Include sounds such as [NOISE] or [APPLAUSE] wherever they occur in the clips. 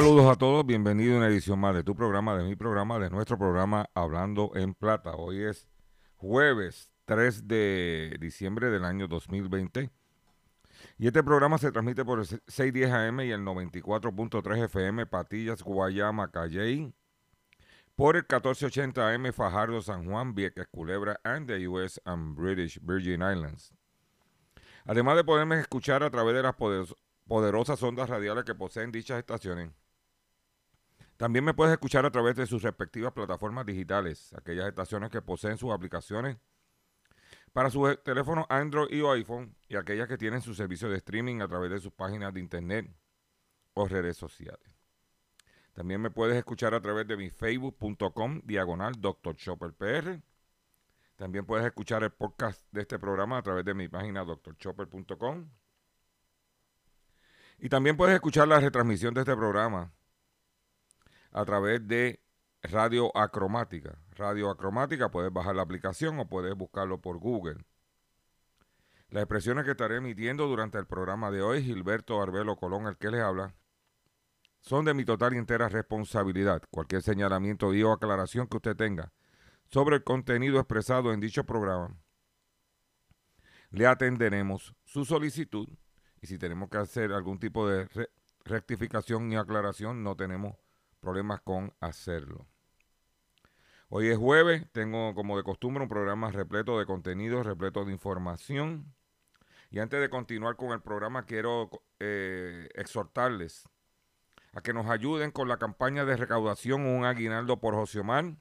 Saludos a todos, bienvenido a una edición más de tu programa, de mi programa, de nuestro programa Hablando en Plata. Hoy es jueves 3 de diciembre del año 2020 y este programa se transmite por el 610 AM y el 94.3 FM Patillas, Guayama, Calley, por el 1480 AM Fajardo, San Juan, Vieques, Culebra and the US and British Virgin Islands. Además de poderme escuchar a través de las poderos- poderosas ondas radiales que poseen dichas estaciones, también me puedes escuchar a través de sus respectivas plataformas digitales, aquellas estaciones que poseen sus aplicaciones para sus eh, teléfonos Android y o iPhone y aquellas que tienen su servicio de streaming a través de sus páginas de internet o redes sociales. También me puedes escuchar a través de mi facebook.com diagonal Dr. Chopper PR. También puedes escuchar el podcast de este programa a través de mi página drchopper.com. Y también puedes escuchar la retransmisión de este programa a través de Radio Acromática. Radio Acromática, puedes bajar la aplicación o puedes buscarlo por Google. Las expresiones que estaré emitiendo durante el programa de hoy, Gilberto Arbelo Colón, el que les habla, son de mi total y entera responsabilidad. Cualquier señalamiento y o aclaración que usted tenga sobre el contenido expresado en dicho programa, le atenderemos su solicitud y si tenemos que hacer algún tipo de re- rectificación y aclaración, no tenemos problemas con hacerlo. Hoy es jueves, tengo como de costumbre un programa repleto de contenido, repleto de información. Y antes de continuar con el programa, quiero eh, exhortarles a que nos ayuden con la campaña de recaudación Un Aguinaldo por José Omar.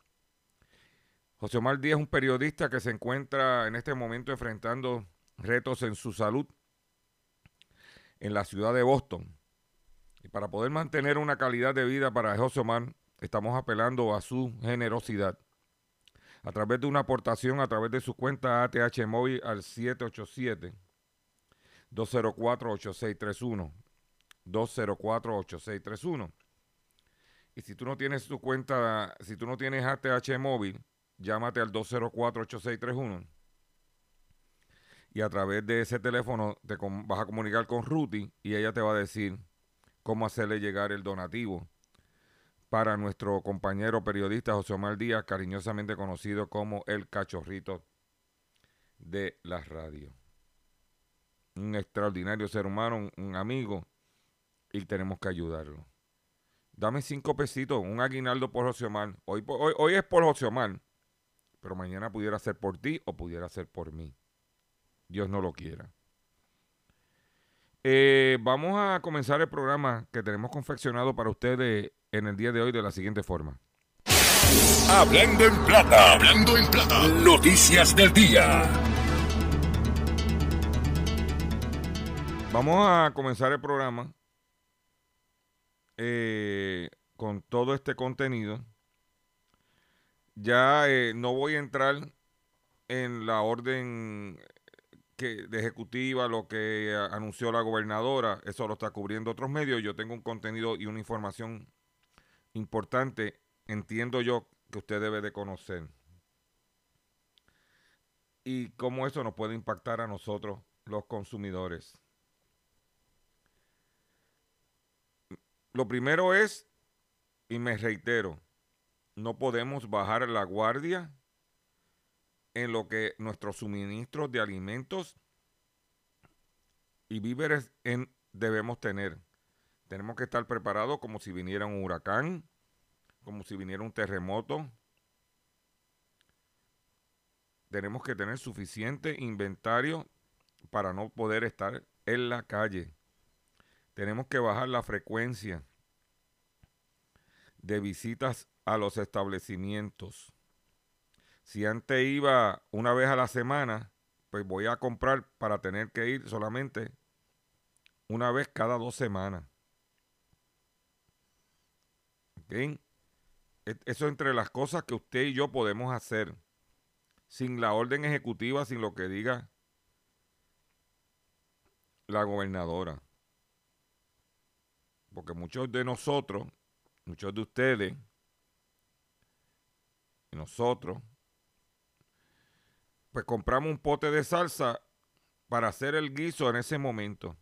José Omar Díaz es un periodista que se encuentra en este momento enfrentando retos en su salud en la ciudad de Boston. Y para poder mantener una calidad de vida para José Omar, estamos apelando a su generosidad. A través de una aportación a través de su cuenta ATH Móvil al 787-204-8631. 204-8631. Y si tú no tienes tu cuenta, si tú no tienes ATH Móvil, llámate al 204-8631 y a través de ese teléfono te vas a comunicar con Ruti y ella te va a decir cómo hacerle llegar el donativo para nuestro compañero periodista José Omar Díaz, cariñosamente conocido como el cachorrito de la radio. Un extraordinario ser humano, un, amigo, y tenemos que ayudarlo. Dame cinco pesitos, un aguinaldo por José Omar. Hoy, hoy es por José Omar, pero mañana pudiera ser por ti o pudiera ser por mí. Dios no lo quiera. Eh, vamos a comenzar el programa que tenemos confeccionado para ustedes en el día de hoy de la siguiente forma. Hablando en plata, hablando en plata. Noticias del día. Vamos a comenzar el programa eh, con todo este contenido ya eh, no voy a entrar en la orden de ejecutiva, lo que anunció la gobernadora, eso lo está cubriendo otros medios. Yo tengo un contenido y una información importante, entiendo yo, que usted debe de conocer. Y cómo eso nos puede impactar a nosotros, los consumidores. Lo primero es, y me reitero, no podemos bajar la guardia en lo que nuestros suministros de alimentos y víveres debemos tener. Tenemos que estar preparados como si viniera un huracán, como si viniera un terremoto. Tenemos que tener suficiente inventario para no poder estar en la calle. Tenemos que bajar la frecuencia de visitas a los establecimientos. Si antes iba una vez a la semana, pues voy a comprar para tener que ir solamente una vez cada dos semanas. ¿Ok? E- Eso entre las cosas que usted y yo podemos hacer sin la orden ejecutiva, sin lo que diga la gobernadora. Porque muchos de nosotros, muchos de ustedes, nosotros, pues compramos un pote de salsa para hacer el guiso en ese momento.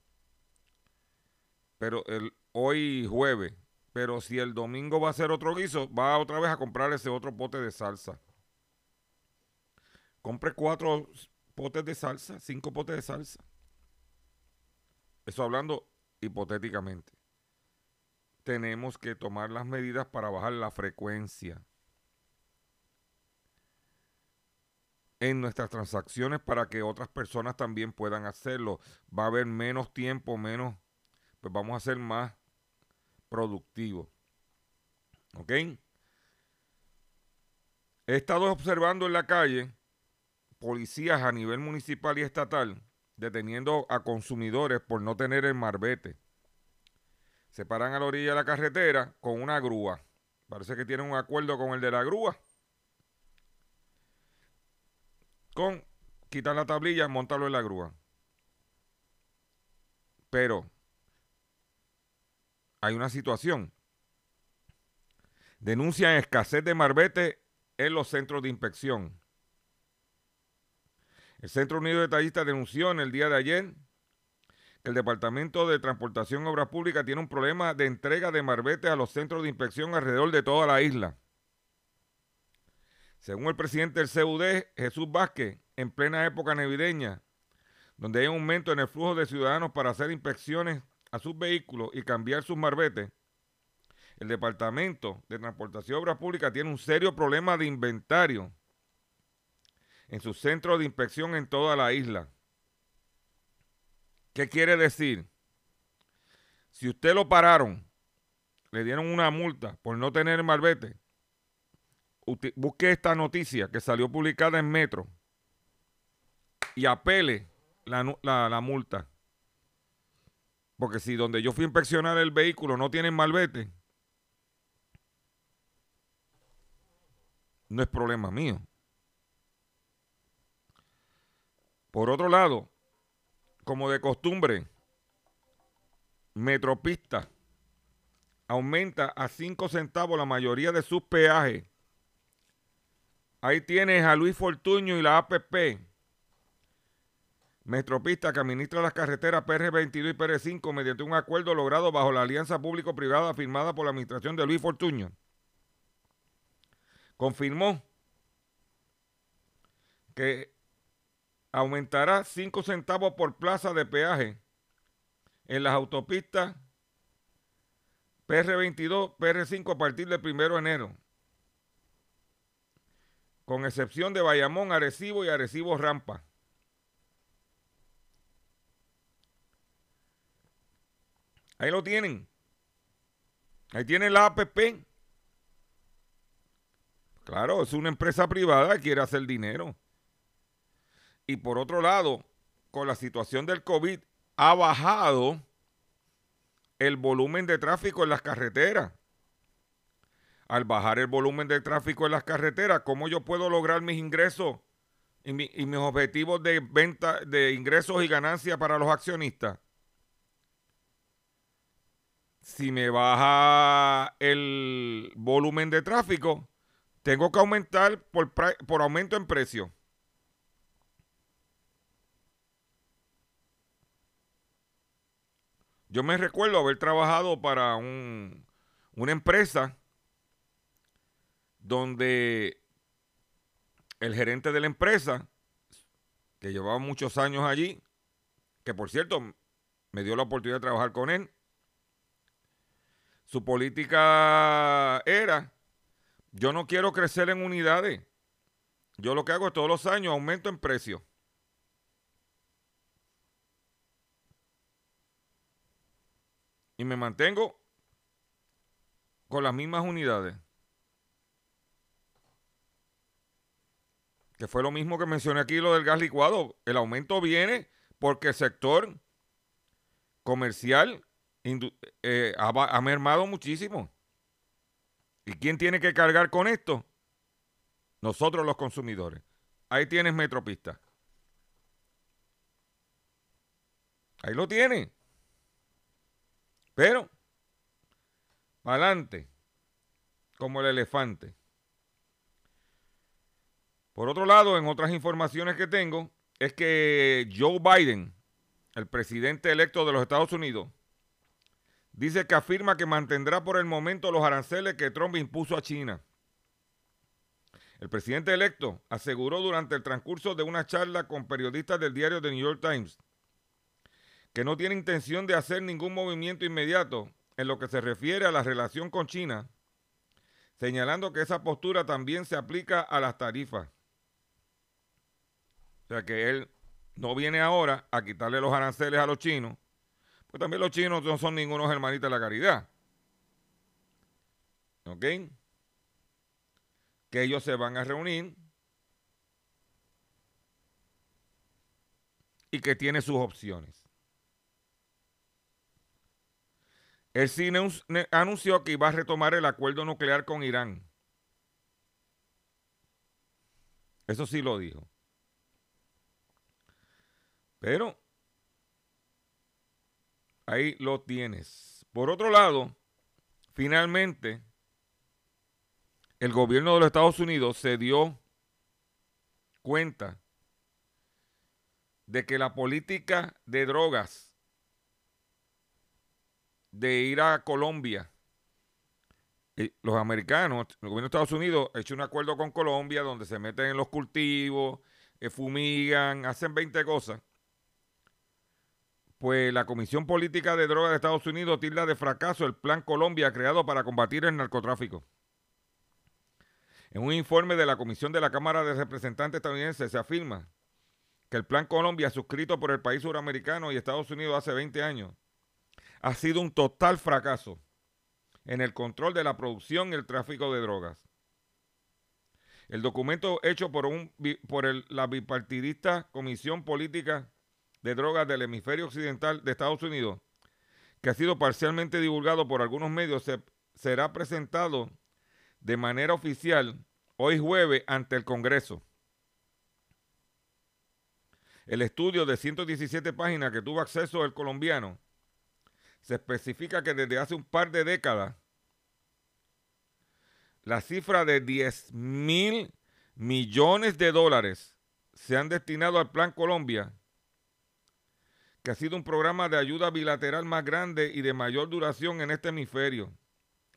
Pero el, hoy jueves, pero si el domingo va a hacer otro guiso, va otra vez a comprar ese otro pote de salsa. Compre cuatro potes de salsa, cinco potes de salsa. Eso hablando hipotéticamente. Tenemos que tomar las medidas para bajar la frecuencia en nuestras transacciones para que otras personas también puedan hacerlo. Va a haber menos tiempo, menos, pues vamos a ser más productivos. ¿Ok? He estado observando en la calle policías a nivel municipal y estatal deteniendo a consumidores por no tener el marbete. Se paran a la orilla de la carretera con una grúa. Parece que tienen un acuerdo con el de la grúa. Con quitar la tablilla, montarlo en la grúa. Pero hay una situación. Denuncian escasez de marbete en los centros de inspección. El Centro Unido de Tallistas denunció en el día de ayer que el Departamento de Transportación y Obras Públicas tiene un problema de entrega de marbetes a los centros de inspección alrededor de toda la isla. Según el presidente del CUD, Jesús Vázquez, en plena época navideña, donde hay un aumento en el flujo de ciudadanos para hacer inspecciones a sus vehículos y cambiar sus marbetes, el Departamento de Transportación y Obras Públicas tiene un serio problema de inventario en sus centros de inspección en toda la isla. ¿Qué quiere decir? Si usted lo pararon, le dieron una multa por no tener malvete, usted- busque esta noticia que salió publicada en Metro y apele la, la multa. Porque si donde yo fui a inspeccionar el vehículo no tienen malvete, no es problema mío. Por otro lado, como de costumbre, Metropista aumenta a 5 centavos la mayoría de sus peajes. Ahí tienes a Luis Fortuño y la APP. Metropista que administra las carreteras PR22 y PR5 mediante un acuerdo logrado bajo la alianza público-privada firmada por la administración de Luis Fortuño. Confirmó que aumentará 5 centavos por plaza de peaje en las autopistas PR22, PR5 a partir del 1 de enero, con excepción de Bayamón, Arecibo y Arecibo Rampa. Ahí lo tienen. Ahí tienen la APP. Claro, es una empresa privada, quiere hacer dinero. Y por otro lado, con la situación del COVID, ha bajado el volumen de tráfico en las carreteras. Al bajar el volumen de tráfico en las carreteras, ¿cómo yo puedo lograr mis ingresos y, mi- y mis objetivos de venta, de ingresos y ganancias para los accionistas? Si me baja el volumen de tráfico, tengo que aumentar por, por aumento en precio. Yo me recuerdo haber trabajado para un- una empresa donde el gerente de la empresa, que llevaba muchos años allí, que por cierto me dio la oportunidad de trabajar con él, su política era, yo no quiero crecer en unidades, yo lo que hago todos los años aumento en precio. Y me mantengo con las mismas unidades. Que fue lo mismo que mencioné aquí, lo del gas licuado. El aumento viene porque el sector comercial eh, ha, mermado muchísimo. ¿Y quién tiene que cargar con esto? Nosotros los consumidores. Ahí tienes Metropista. Ahí lo tienes. Pero, adelante, como el elefante. Por otro lado, en otras informaciones que tengo, es que Joe Biden, el presidente electo de los Estados Unidos, dice que afirma que mantendrá por el momento los aranceles que Trump impuso a China. El presidente electo aseguró durante el transcurso de una charla con periodistas del diario The New York Times que no tiene intención de hacer ningún movimiento inmediato en lo que se refiere a la relación con China, señalando que esa postura también se aplica a las tarifas. O sea que él no viene ahora a quitarle los aranceles a los chinos, pues también los chinos no son ningunos hermanitos de la caridad. ¿Ok? Que ellos se van a reunir y que tiene sus opciones. El cine anunció que iba a retomar el acuerdo nuclear con Irán. Eso sí lo dijo. Pero ahí lo tienes. Por otro lado, finalmente, el gobierno de los Estados Unidos se dio cuenta de que la política de drogas de ir a Colombia, eh, los americanos, el gobierno de Estados Unidos ha hecho un acuerdo con Colombia donde se meten en los cultivos, eh, fumigan, hacen 20 cosas. Pues la Comisión Política de Drogas de Estados Unidos tilda de fracaso el Plan Colombia creado para combatir el narcotráfico. En un informe de la Comisión de la Cámara de Representantes estadounidense se afirma que el Plan Colombia, suscrito por el país suramericano y Estados Unidos hace 20 años, ha sido un total fracaso en el control de la producción y el tráfico de drogas. El documento hecho por, un, por la bipartidista Comisión Política de Drogas del Hemisferio Occidental de Estados Unidos, que ha sido parcialmente divulgado por algunos medios, se- será presentado de manera oficial hoy jueves ante el Congreso. El estudio de 117 páginas que tuvo acceso el colombiano se especifica que desde hace un par de décadas la cifra de 10 mil millones de dólares se han destinado al Plan Colombia, que ha sido un programa de ayuda bilateral más grande y de mayor duración en este hemisferio.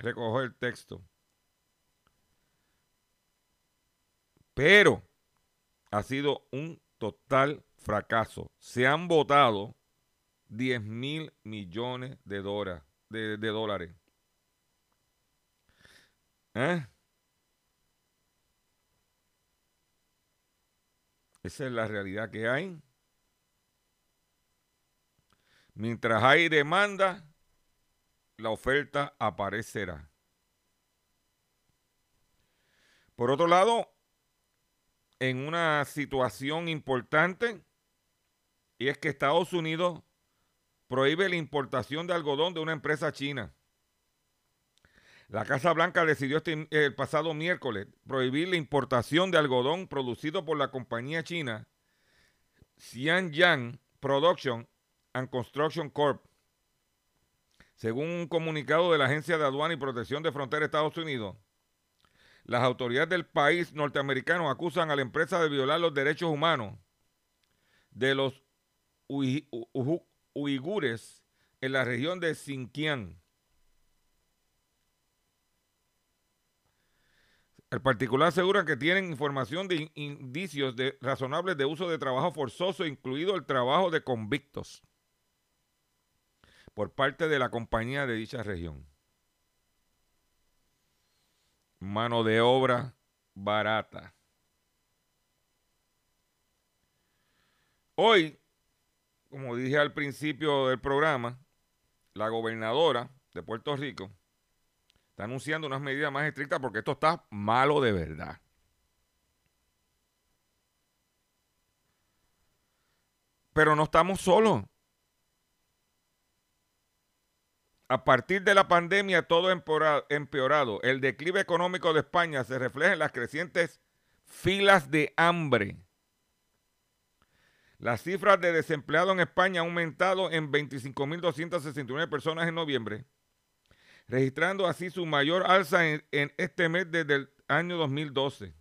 Recojo el texto. Pero ha sido un total fracaso. Se han votado 10 mil millones de, de, de dólares. ¿Eh? Esa es la realidad que hay. Mientras hay demanda, la oferta aparecerá. Por otro lado, en una situación importante, y es que Estados Unidos prohíbe la importación de algodón de una empresa china. La Casa Blanca decidió este- el pasado miércoles prohibir la importación de algodón producido por la compañía china Xianyang Production and Construction Corp. Según un comunicado de la Agencia de Aduana y Protección de Frontera de Estados Unidos, las autoridades del país norteamericano acusan a la empresa de violar los derechos humanos de los uigures en la región de Xinjiang. El particular asegura que tienen información de in- indicios razonables de uso de trabajo forzoso, incluido el trabajo de convictos, por parte de la compañía de dicha región. Mano de obra barata. Hoy, como dije al principio del programa, la gobernadora de Puerto Rico está anunciando unas medidas más estrictas porque esto está malo de verdad. Pero no estamos solos. A partir de la pandemia todo empeorado. El declive económico de España se refleja en las crecientes filas de hambre. Las cifras de desempleados en España han aumentado en 25.269 personas en noviembre, registrando así su mayor alza en, en este mes desde el año 2012.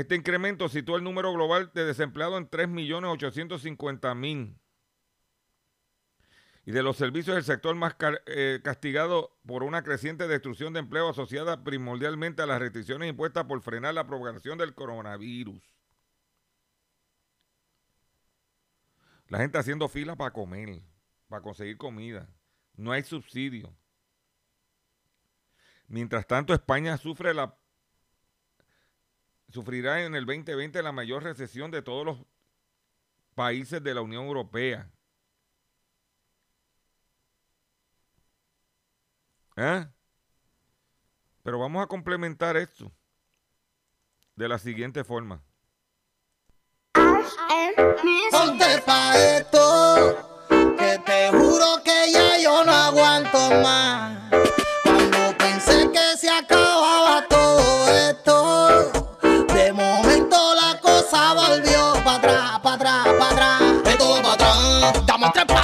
Este incremento situó el número global de desempleados en 3.850.000. Y de los servicios, el sector más eh, castigado por una creciente destrucción de empleo asociada primordialmente a las restricciones impuestas por frenar la propagación del coronavirus. La gente haciendo fila para comer, para conseguir comida. No hay subsidio. Mientras tanto, España sufre la sufrirá en el 2020 la mayor recesión de todos los países de la Unión Europea. ¿Eh? Pero vamos a complementar esto de la siguiente forma. Esto, que te juro que ya yo no aguanto más.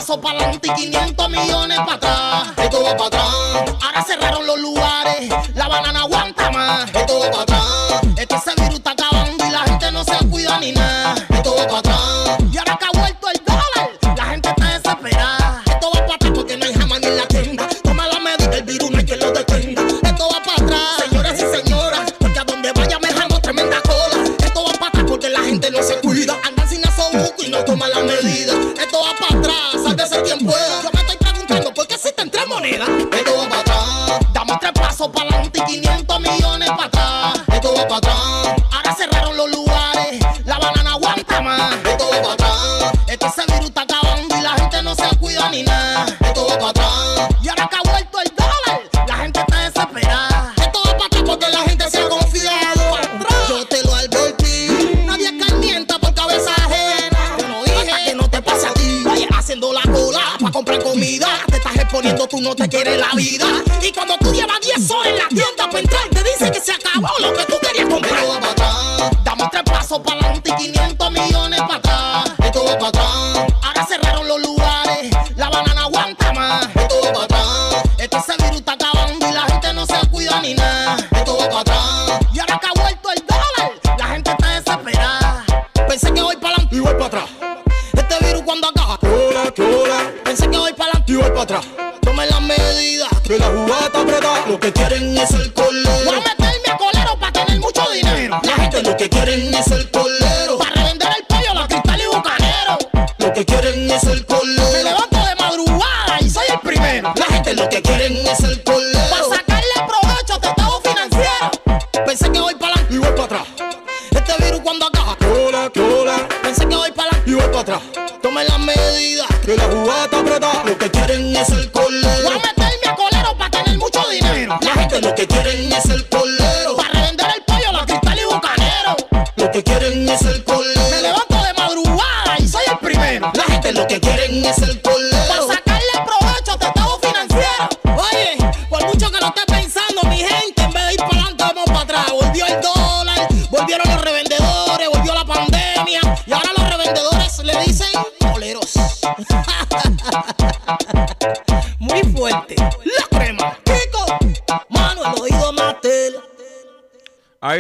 Pasos para adelante y 500 millones para atrás. Esto va para atrás, ahora cerraron los lugares, la banana aguanta más. Esto va para atrás, este ese virus está acabando y la gente no se cuida ni nada. Yo me estoy preguntando por qué existen tres monedas. Esto va para atrás, damos tres pasos para adelante y 500 millones para atrás. Esto va para atrás,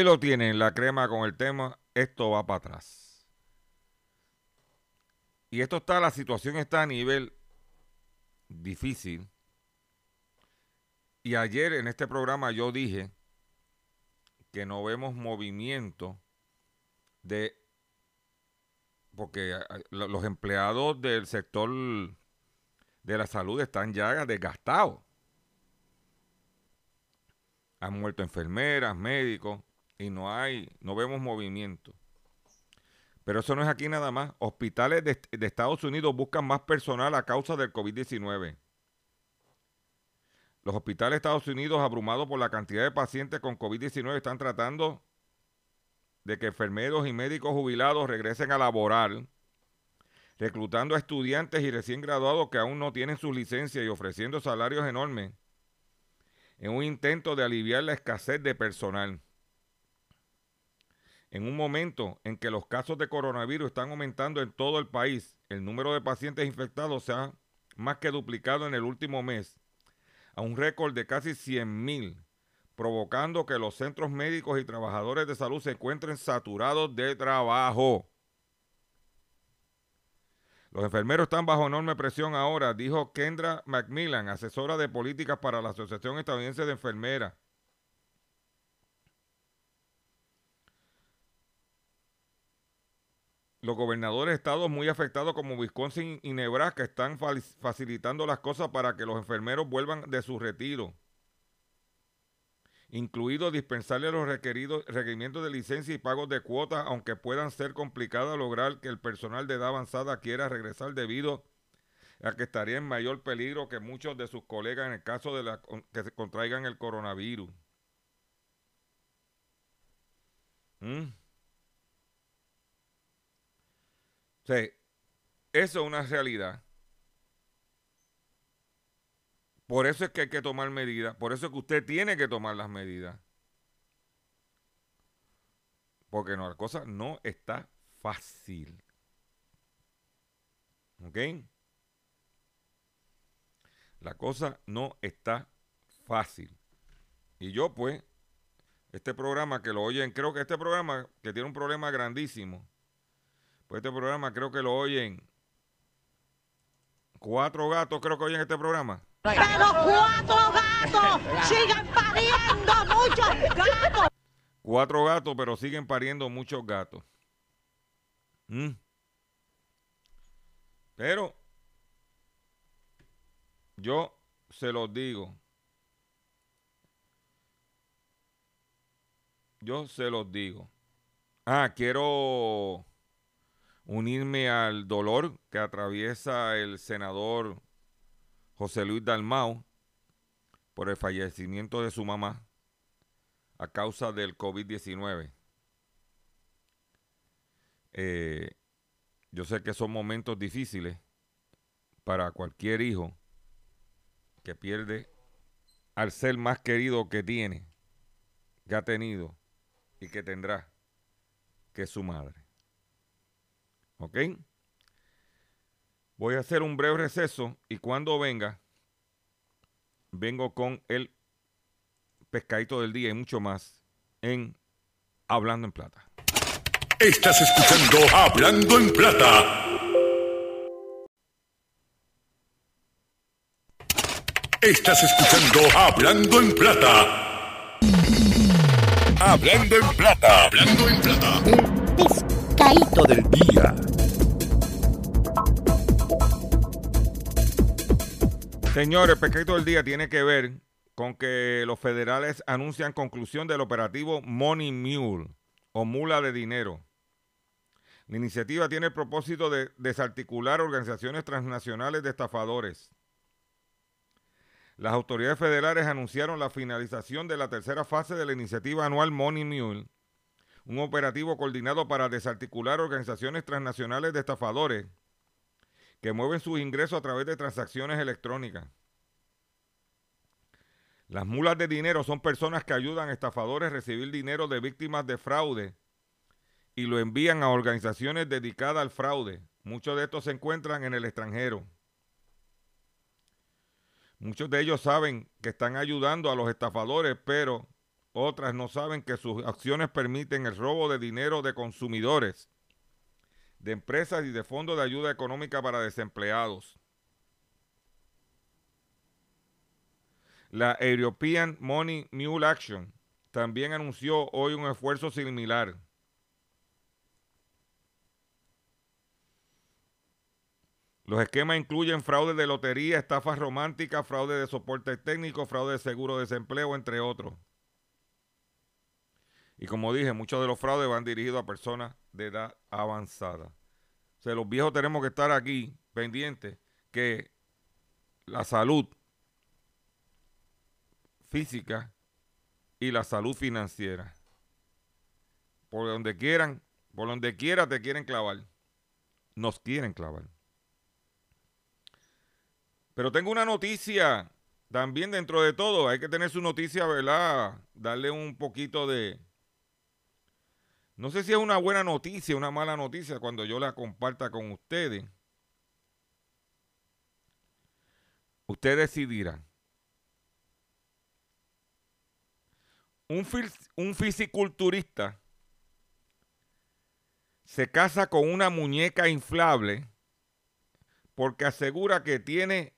lo tienen, la crema con el tema, esto va para atrás. Y esto está, la situación está a nivel difícil. Y ayer en este programa yo dije que no vemos movimiento de porque a- lo- los empleados del sector de la salud están ya desgastados. Han muerto enfermeras, médicos y no hay, no vemos movimiento. Pero eso no es aquí nada más. Hospitales de, de Estados Unidos buscan más personal a causa del COVID-19. Los hospitales de Estados Unidos, abrumados por la cantidad de pacientes con COVID-19, están tratando de que enfermeros y médicos jubilados regresen a laborar, reclutando a estudiantes y recién graduados que aún no tienen sus licencias y ofreciendo salarios enormes en un intento de aliviar la escasez de personal. En un momento en que los casos de coronavirus están aumentando en todo el país, el número de pacientes infectados se ha más que duplicado en el último mes, a un récord de casi 100.000, provocando que los centros médicos y trabajadores de salud se encuentren saturados de trabajo. Los enfermeros están bajo enorme presión ahora, dijo Kendra Macmillan, asesora de políticas para la Asociación Estadounidense de Enfermeras. Los gobernadores de estados muy afectados como Wisconsin y Nebraska están facilitando las cosas para que los enfermeros vuelvan de su retiro, incluido dispensarle los requeridos, requerimientos de licencia y pagos de cuotas, aunque puedan ser complicados lograr que el personal de edad avanzada quiera regresar debido a que estaría en mayor peligro que muchos de sus colegas en el caso de la, que se contraigan el coronavirus. ¿Mm? O sea, eso es una realidad. Por eso es que hay que tomar medidas. Por eso es que usted tiene que tomar las medidas. Porque no, la cosa no está fácil. ¿Ok? La cosa no está fácil. Y yo, pues, este programa que lo oyen, creo que este programa que tiene un problema grandísimo. Pues este programa creo que lo oyen cuatro gatos, creo que oyen este programa. Pero cuatro gatos siguen pariendo muchos gatos. Cuatro gatos, pero siguen pariendo muchos gatos. Mm. Pero yo se los digo. Yo se los digo. Ah, quiero unirme al dolor que atraviesa el senador José Luis Dalmau por el fallecimiento de su mamá a causa del COVID-19. Eh, yo sé que son momentos difíciles para cualquier hijo que pierde al ser más querido que tiene, que ha tenido y que tendrá, que es su madre. ¿Ok? Voy a hacer un breve receso y cuando venga, vengo con el pescadito del día y mucho más en Hablando en Plata. Estás escuchando Hablando en Plata. Estás escuchando Hablando en Plata. Hablando en Plata. Hablando en Plata. Pescadito del día. Señores, el pescadito del día tiene que ver con que los federales anuncian conclusión del operativo Money Mule o mula de dinero. La iniciativa tiene el propósito de desarticular organizaciones transnacionales de estafadores. Las autoridades federales anunciaron la finalización de la tercera fase de la iniciativa anual Money Mule, un operativo coordinado para desarticular organizaciones transnacionales de estafadores que mueven sus ingresos a través de transacciones electrónicas. Las mulas de dinero son personas que ayudan a estafadores a recibir dinero de víctimas de fraude y lo envían a organizaciones dedicadas al fraude. Muchos de estos se encuentran en el extranjero. Muchos de ellos saben que están ayudando a los estafadores, pero otras no saben que sus acciones permiten el robo de dinero de consumidores, de empresas y de fondos de ayuda económica para desempleados. La European Money Mule Action también anunció hoy un esfuerzo similar. Los esquemas incluyen fraude de lotería, estafas románticas, fraude de soporte técnico, fraude de seguro de desempleo, entre otros. Y como dije, muchos de los fraudes van dirigidos a personas de edad avanzada. Sea, los viejos tenemos que estar aquí pendientes que la salud física y la salud financiera. Por donde quieran, por donde quiera te quieren clavar. Nos quieren clavar. Pero tengo una noticia también dentro de todo. Hay que tener su noticia, ¿verdad? Darle un poquito de... No sé si es una buena noticia, una mala noticia cuando yo la comparta con ustedes. Usted decidirá. Un, un fisiculturista se casa con una muñeca inflable porque asegura que tiene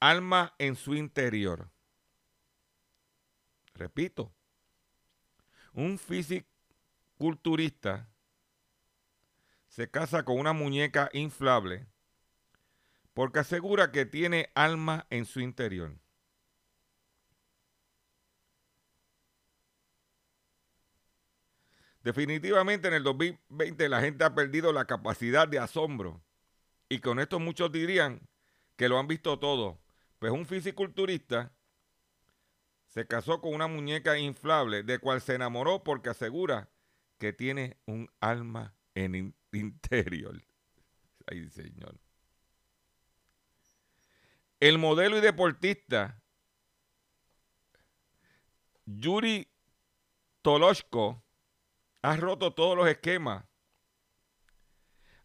alma en su interior. Repito, un fisiculturista se casa con una muñeca inflable porque asegura que tiene alma en su interior. Definitivamente en el 2020 la gente ha perdido la capacidad de asombro y con esto muchos dirían que lo han visto todo, pues un fisiculturista se casó con una muñeca inflable de cual se enamoró porque asegura que tiene un alma en interior. [LAUGHS] Ay, señor. El modelo y deportista Yuri Toloshko ha roto todos los esquemas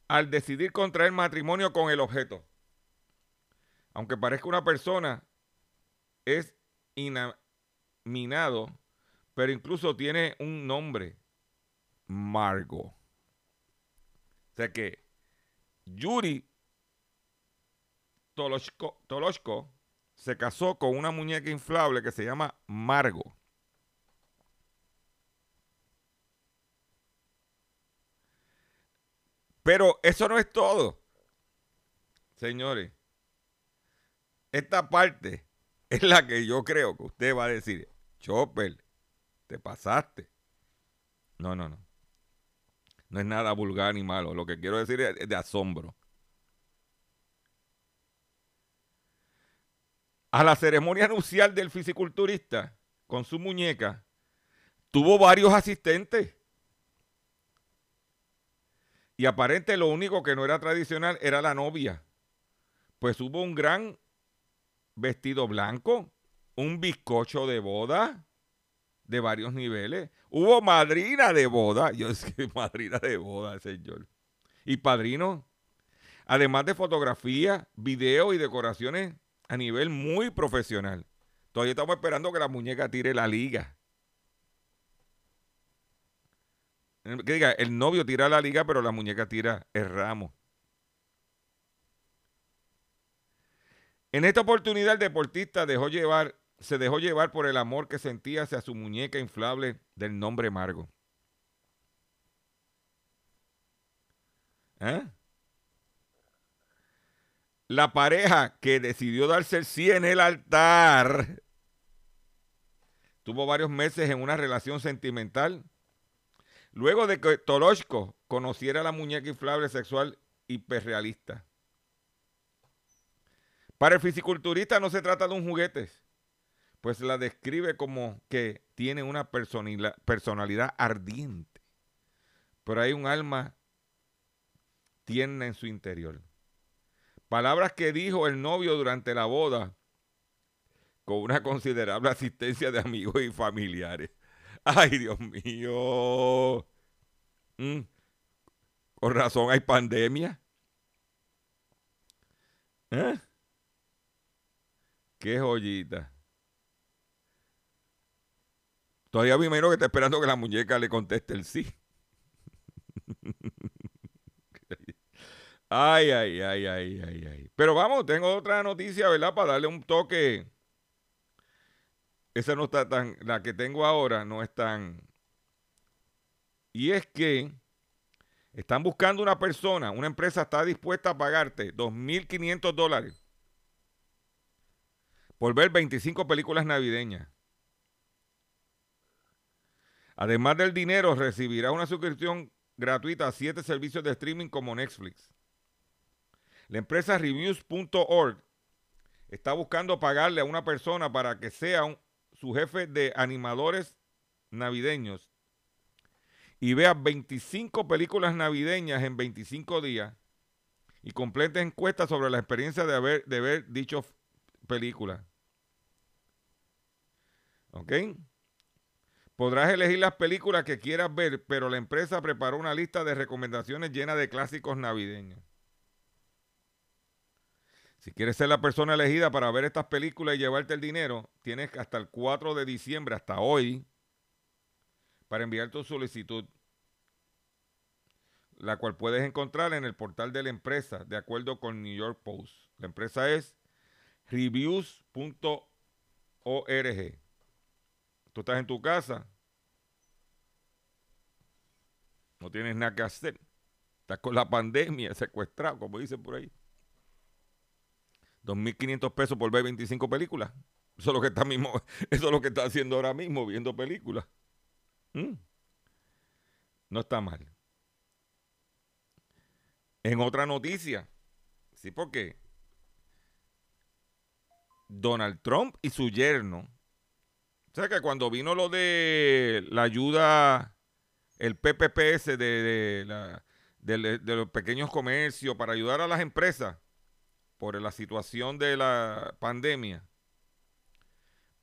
al decidir contraer matrimonio con el objeto aunque parezca una persona, es inaminado, pero incluso tiene un nombre, Margo. O sea que Yuri Toloshko, se casó con una muñeca inflable que se llama Margo. Pero eso no es todo. Señores, esta parte es la que yo creo que usted va a decir, Chopper, te pasaste. No, no, no. No es nada vulgar ni malo. Lo que quiero decir es de asombro. A la ceremonia anuncial del fisiculturista con su muñeca, tuvo varios asistentes. Y aparente lo único que no era tradicional era la novia. Pues hubo un gran vestido blanco, un bizcocho de boda de varios niveles. Hubo madrina de boda. Yo es que madrina de boda, señor. Y padrino. Además de fotografía, video y decoraciones a nivel muy profesional. Todavía estamos esperando que la muñeca tire la liga. Que diga, el novio tira la liga, pero la muñeca tira el ramo. En esta oportunidad el deportista dejó llevar, se dejó llevar por el amor que sentía hacia su muñeca inflable del nombre Margo. ¿Eh? La pareja que decidió darse el sí en el altar tuvo varios meses en una relación sentimental. Luego de que Toloshko conociera la muñeca inflable sexual hiperrealista. Para el fisiculturista no se trata de un juguete, pues la describe como que tiene una personalidad ardiente, pero hay un alma tierna en su interior. Palabras que dijo el novio durante la boda con una considerable asistencia de amigos y familiares. Ay, Dios mío. Mm. Con razón hay pandemia. ¿Eh? Qué joyita. Todavía me imagino que está esperando que la muñeca le conteste el sí. [LAUGHS] Ay, ay, ay, ay, ay, ay. Pero vamos, tengo otra noticia, ¿verdad? Para darle un toque. Esa no está tan. La que tengo ahora no es tan. Y es que están buscando una persona, una empresa está dispuesta a pagarte 2.500 dólares por ver 25 películas navideñas. Además del dinero, recibirá una suscripción gratuita a siete servicios de streaming como Netflix. La empresa reviews.org está buscando pagarle a una persona para que sea su jefe de animadores navideños y vea 25 películas navideñas en 25 días y complete encuestas sobre la experiencia de haber, de ver dicho películas. ¿Ok? Podrás elegir las películas que quieras ver, pero la empresa preparó una lista de recomendaciones llena de clásicos navideños. Si quieres ser la persona elegida para ver estas películas y llevarte el dinero, tienes hasta el 4 de diciembre, hasta hoy, para enviar tu solicitud, la cual puedes encontrar en el portal de la empresa, de acuerdo con New York Post. La empresa es reviews.org. Tú estás en tu casa, no tienes nada que hacer, estás con la pandemia, [LAUGHS] secuestrado, como dicen por ahí. 2.500 pesos por ver 25 películas. Eso es lo que está mismo, [LAUGHS] eso es lo que está haciendo ahora mismo, viendo películas. ¿Mm? No está mal. En otra noticia, sí, porque Donald Trump y su yerno o sea que cuando vino lo de la ayuda, el PPPS de, de, los pequeños comercios para ayudar a las empresas por la situación de la pandemia,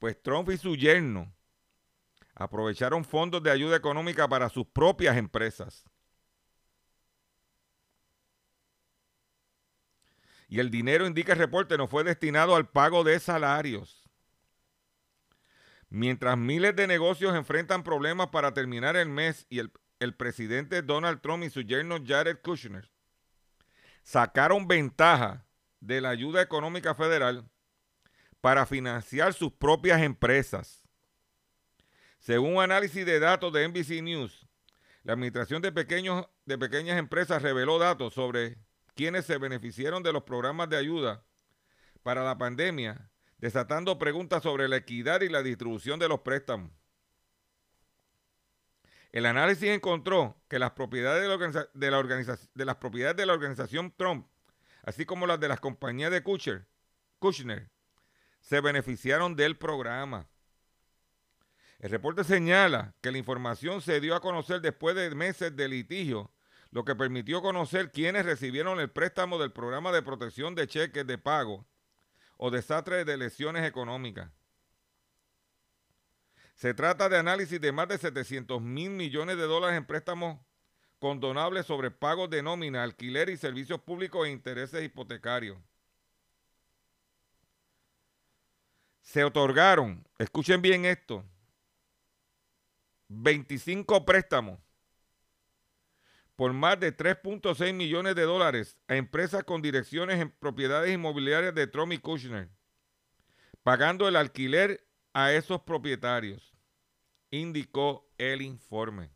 pues Trump y su yerno aprovecharon fondos de ayuda económica para sus propias empresas. Y el dinero, indica el reporte, no fue destinado al pago de salarios Mientras miles de negocios enfrentan problemas para terminar el mes y el, presidente Donald Trump y su yerno Jared Kushner sacaron ventaja de la ayuda económica federal para financiar sus propias empresas. Según un análisis de datos de NBC News, la Administración de, pequeños, de Pequeñas Empresas reveló datos sobre quienes se beneficiaron de los programas de ayuda para la pandemia desatando preguntas sobre la equidad y la distribución de los préstamos. El análisis encontró que las propiedades de la, organización Trump, así como las de las compañías de Kushner, Kushner, se beneficiaron del programa. El reporte señala que la información se dio a conocer después de meses de litigio, lo que permitió conocer quiénes recibieron el préstamo del programa de protección de cheques de pago o desastres de lesiones económicas. Se trata de análisis de más de 700 mil millones de dólares en préstamos condonables sobre pagos de nómina, alquiler y servicios públicos e intereses hipotecarios. Se otorgaron, escuchen bien esto, 25 préstamos por más de 3.6 millones de dólares a empresas con direcciones en propiedades inmobiliarias de Trump y Kushner, pagando el alquiler a esos propietarios, indicó el informe.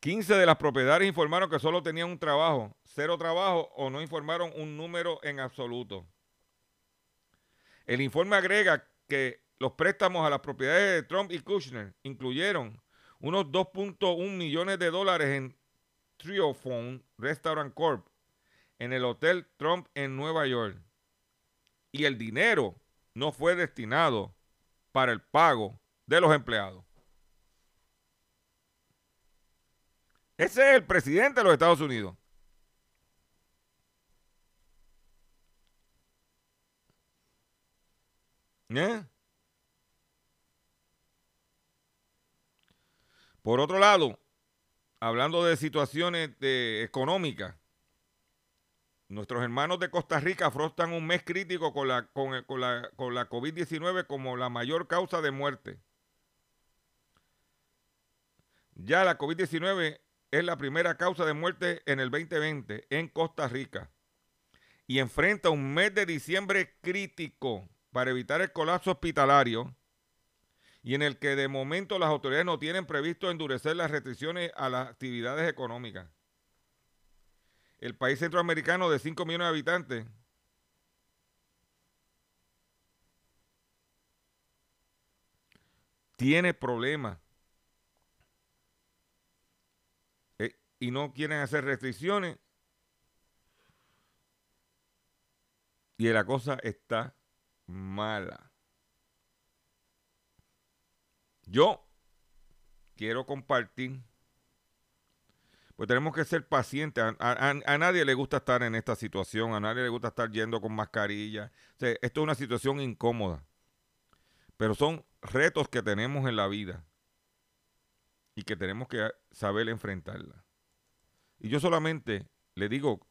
15 de las propiedades informaron que solo tenían un trabajo, cero trabajo o no informaron un número en absoluto. El informe agrega que los préstamos a las propiedades de Trump y Kushner incluyeron unos 2.1 millones de dólares en Triophone Restaurant Corp. en el Hotel Trump en Nueva York. Y el dinero no fue destinado para el pago de los empleados. Ese es el presidente de los Estados Unidos. ¿Eh? Por otro lado, hablando de situaciones económicas, nuestros hermanos de Costa Rica afrontan un mes crítico con la, con la, con la COVID-19 como la mayor causa de muerte. Ya la COVID-19 es la primera causa de muerte en el 2020 en Costa Rica y enfrenta un mes de diciembre crítico para evitar el colapso hospitalario y en el que de momento las autoridades no tienen previsto endurecer las restricciones a las actividades económicas. El país centroamericano de 5 millones de habitantes tiene problemas eh, y no quieren hacer restricciones y la cosa está mala. Yo quiero compartir, pues tenemos que ser pacientes. A, nadie le gusta estar en esta situación, a nadie le gusta estar yendo con mascarilla. Esto es una situación incómoda, pero son retos que tenemos en la vida y que tenemos que saber enfrentarla. Y yo solamente le digo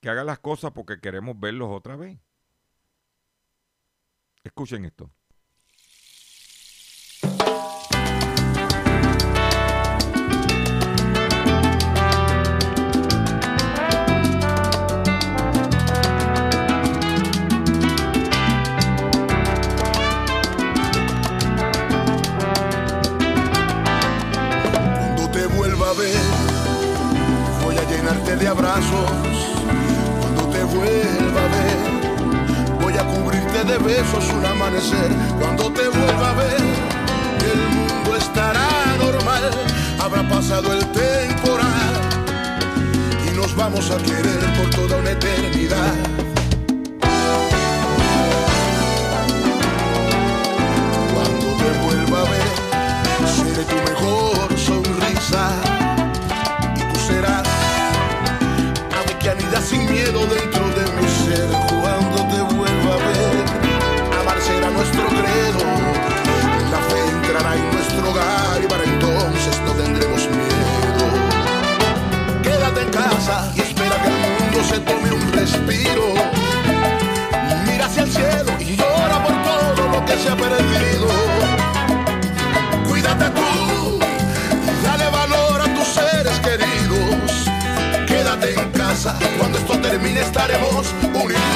que haga las cosas porque queremos verlos otra vez. Escuchen esto. Abrazos. Cuando te vuelva a ver, voy a cubrirte de besos un amanecer. Cuando te vuelva a ver, el mundo estará normal. Habrá pasado el temporal y nos vamos a querer por toda una eternidad. Cuando te vuelva a ver, seré tu mejor sonrisa que anida sin miedo dentro de mi ser cuando te vuelva a ver. Amar será nuestro credo la fe entrará en nuestro hogar y para entonces no tendremos miedo. Quédate en casa y espera que el mundo se tome un respiro. Mira hacia el cielo y llora por todo lo que se ha perdido cuando esto termine estaremos unidos.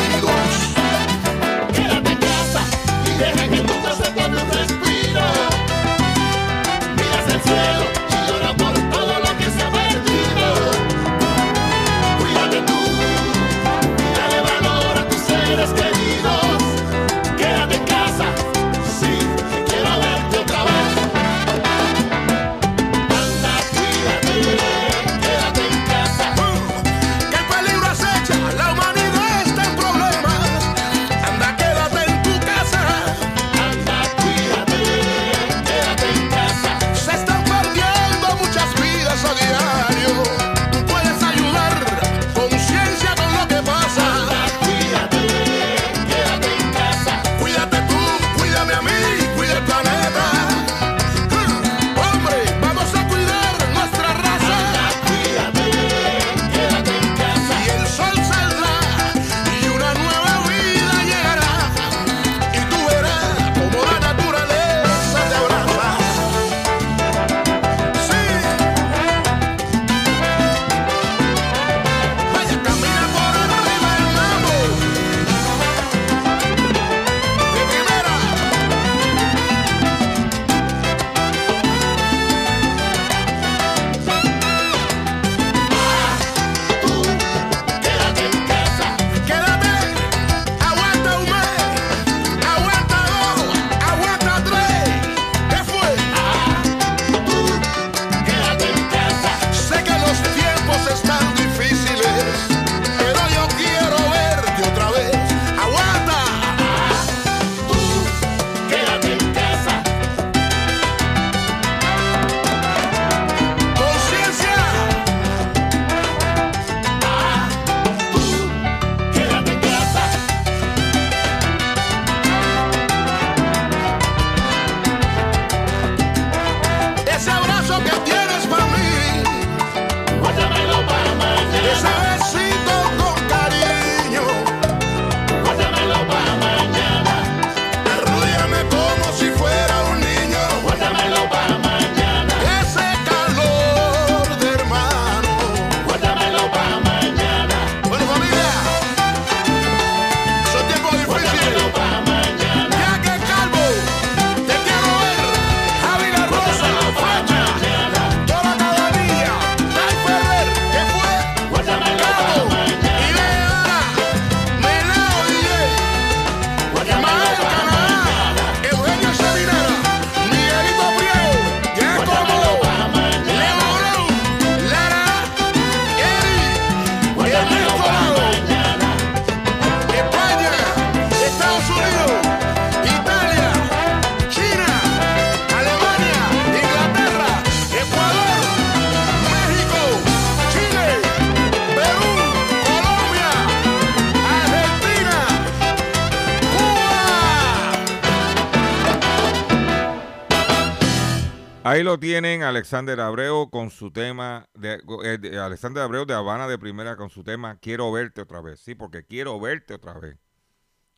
Tienen Alexander Abreu con su tema, de, eh, de- Alexander Abreu de Habana de Primera con su tema Quiero verte otra vez. Sí, porque quiero verte otra vez.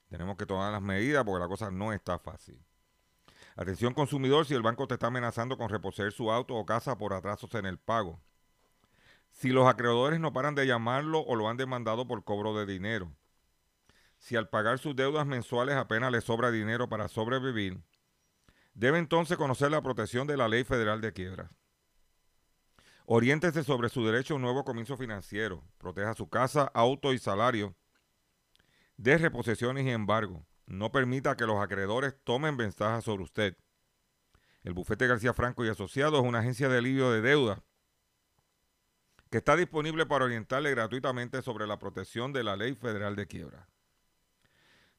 Tenemos que tomar las medidas porque la cosa no está fácil. Atención consumidor, si el banco te está amenazando con reposeer su auto o casa por atrasos en el pago. Si los acreedores no paran de llamarlo o lo han demandado por cobro de dinero. Si al pagar sus deudas mensuales apenas le sobra dinero para sobrevivir, debe entonces conocer la protección de la Ley Federal de Quiebras. Oriéntese sobre su derecho a un nuevo comienzo financiero. Proteja su casa, auto y salario de reposiciones y embargo. No permita que los acreedores tomen ventaja sobre usted. El bufete García Franco y Asociados es una agencia de alivio de deuda que está disponible para orientarle gratuitamente sobre la protección de la Ley Federal de Quiebra.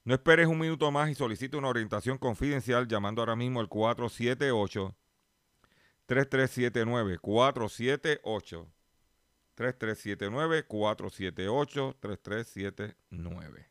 No esperes un minuto más y solicite una orientación confidencial llamando ahora mismo al 478 3379 478 3379 478 3379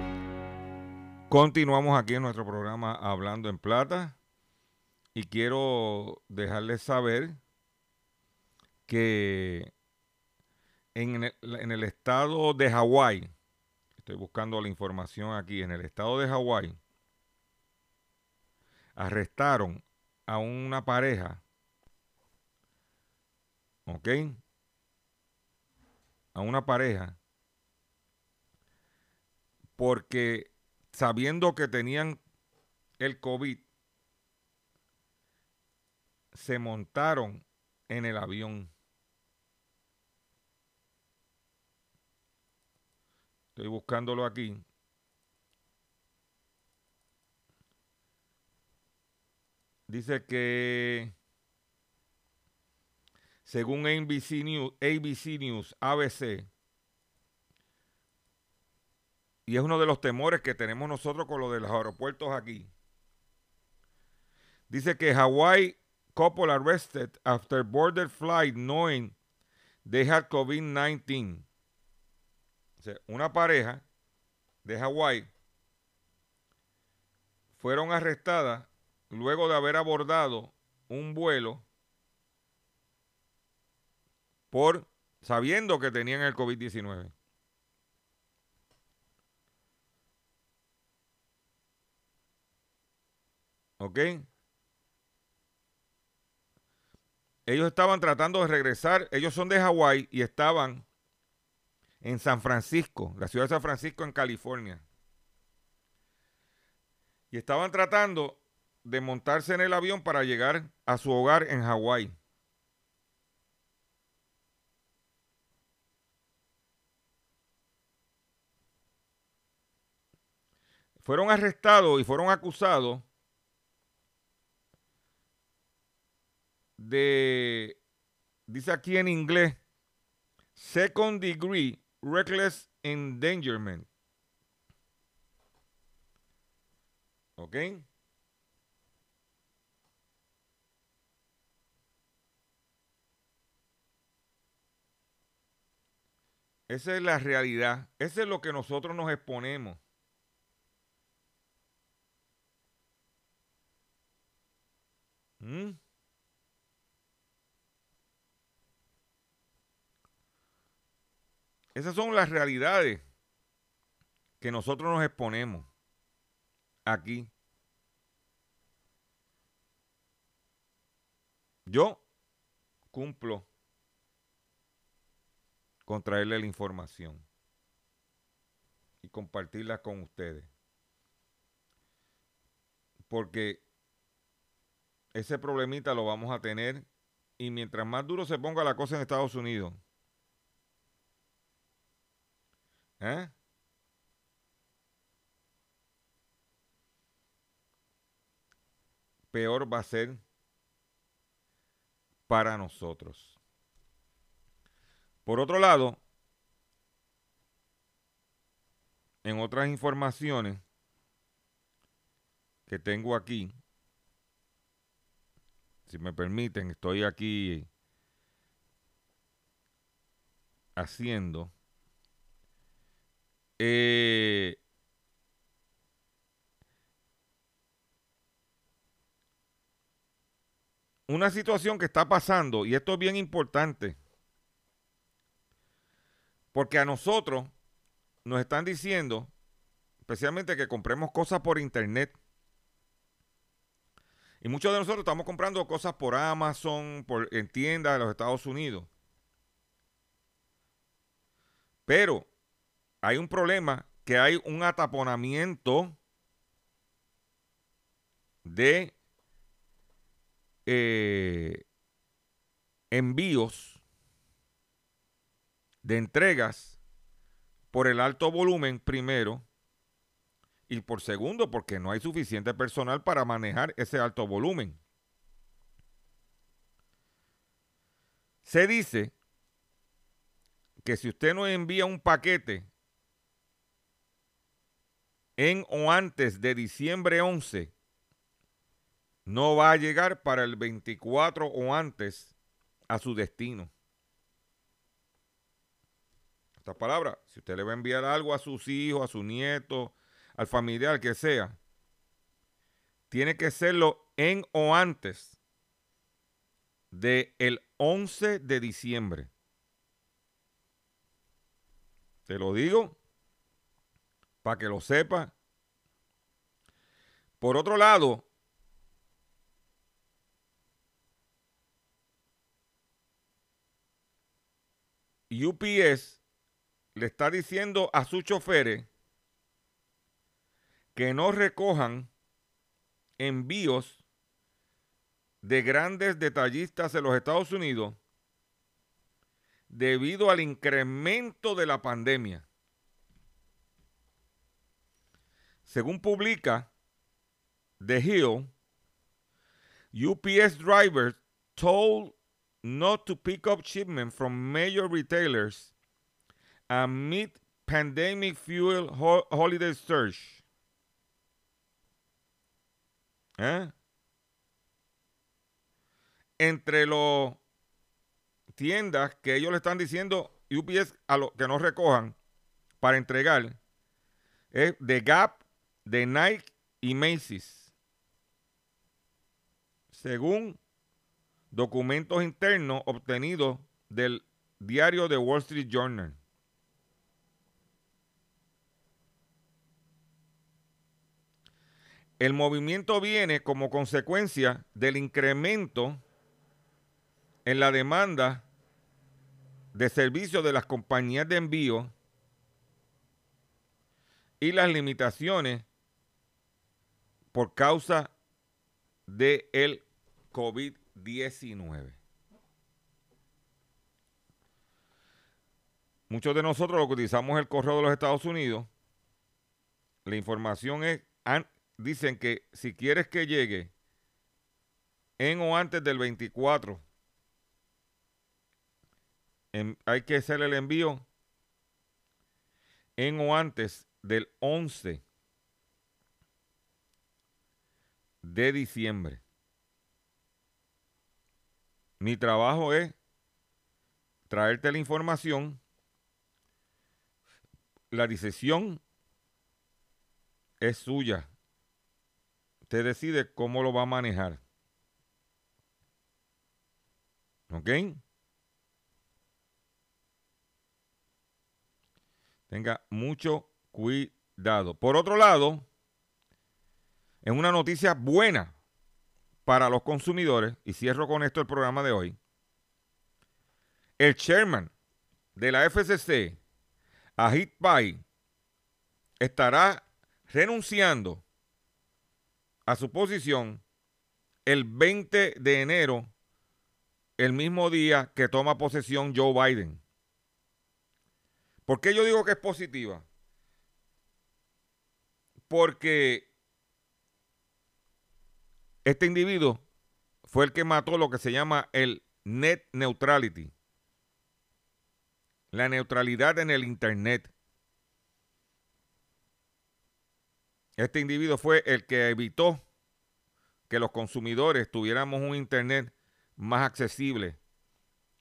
Continuamos aquí en nuestro programa Hablando en Plata y quiero dejarles saber que en el, estado de Hawái, estoy buscando la información aquí, en el estado de Hawái, arrestaron a una pareja, ¿ok? A una pareja porque sabiendo que tenían el COVID, se montaron en el avión. Estoy buscándolo aquí. Dice que según ABC News, ABC News, ABC, y es uno de los temores que tenemos nosotros con lo de los aeropuertos aquí. Dice que Hawaii couple arrested after border flight knowing they had COVID-19. O sea, una pareja de Hawái fueron arrestadas luego de haber abordado un vuelo por sabiendo que tenían el COVID-19. ¿Ok? Ellos estaban tratando de regresar, ellos son de Hawái y estaban en San Francisco, la ciudad de San Francisco en California. Y estaban tratando de montarse en el avión para llegar a su hogar en Hawái. Fueron arrestados y fueron acusados de, dice aquí en inglés, second degree reckless endangerment. ¿Ok? Esa es la realidad. Ese es lo que nosotros nos exponemos. ¿Mm? Esas son las realidades que nosotros nos exponemos aquí. Yo cumplo con traerle la información y compartirla con ustedes. Porque ese problemita lo vamos a tener y mientras más duro se ponga la cosa en Estados Unidos, ¿eh? peor va a ser para nosotros. Por otro lado, en otras informaciones que tengo aquí, si me permiten, estoy aquí haciendo. Eh, una situación que está pasando, y esto es bien importante, porque a nosotros nos están diciendo, especialmente que compremos cosas por internet. Y muchos de nosotros estamos comprando cosas por Amazon, por, en tiendas de los Estados Unidos. Pero hay un problema que hay un ataponamiento de eh, envíos de entregas por el alto volumen primero y por segundo porque no hay suficiente personal para manejar ese alto volumen. Se dice que si usted no envía un paquete en o antes de diciembre 11, no va a llegar para el 24 o antes a su destino. Esta palabra, si usted le va a enviar algo a sus hijos, a su nieto, al familiar que sea, tiene que serlo en o antes de el 11 de diciembre. Te lo digo para que lo sepa. Por otro lado, UPS le está diciendo a sus choferes que no recojan envíos de grandes detallistas en los Estados Unidos debido al incremento de la pandemia. Según publica The Hill, UPS drivers told not to pick up shipment from major retailers amid pandemic fuel ho holiday surge. ¿Eh? Entre los tiendas que ellos le están diciendo UPS a lo que no recojan para entregar es de Gap, de Nike y Macy's. Según documentos internos obtenidos del diario The Wall Street Journal. El movimiento viene como consecuencia del incremento en la demanda de servicios de las compañías de envío y las limitaciones por causa del el COVID-19. Muchos de nosotros lo que utilizamos el correo de los Estados Unidos, la información es, dicen que si quieres que llegue en o antes del 24, hay que hacer el envío en o antes del 11 de diciembre. Mi trabajo es traerte la información, la decisión es suya. Usted decide cómo lo va a manejar. ¿Ok? Tenga mucho cuidado. Por otro lado, es una noticia buena para los consumidores, y cierro con esto el programa de hoy. El chairman de la FCC, Ajit Pai, estará renunciando a su posición el 20 de enero, el mismo día que toma posesión Joe Biden. ¿Por qué yo digo que es positiva? Porque este individuo fue el que mató lo que se llama el net neutrality. La neutralidad en el Internet. Este individuo fue el que evitó que los consumidores tuviéramos un Internet más accesible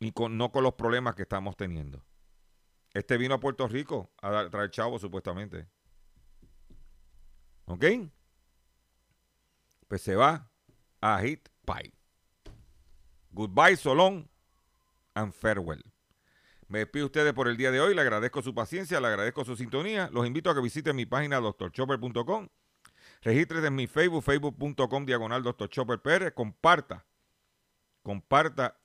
y con, no con los problemas que estamos teniendo. Este vino a Puerto Rico a traer chavo, supuestamente. ¿Ok? Pues se va a Hit Pie. Goodbye, so long and farewell. Me despido de ustedes por el día de hoy. Le agradezco su paciencia, le agradezco su sintonía. Los invito a que visiten mi página drchopper.com. Regístrese en mi Facebook, facebook.com diagonal Dr. Chopper PR. Comparta, comparta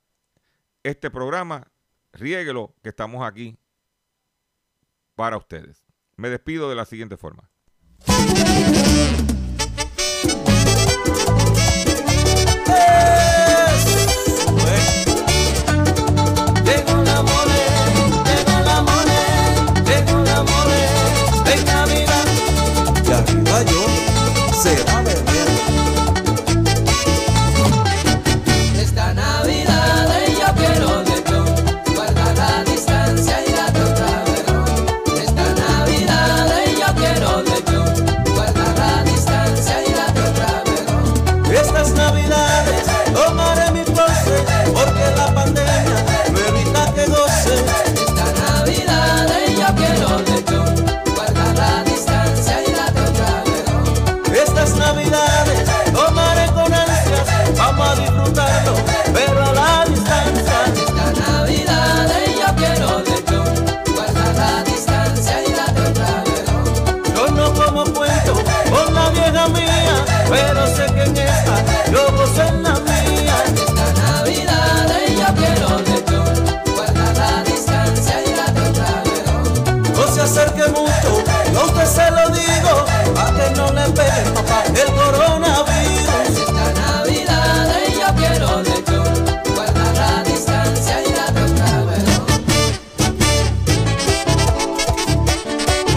este programa. Riéguelo, que estamos aquí para ustedes. Me despido de la siguiente forma. Será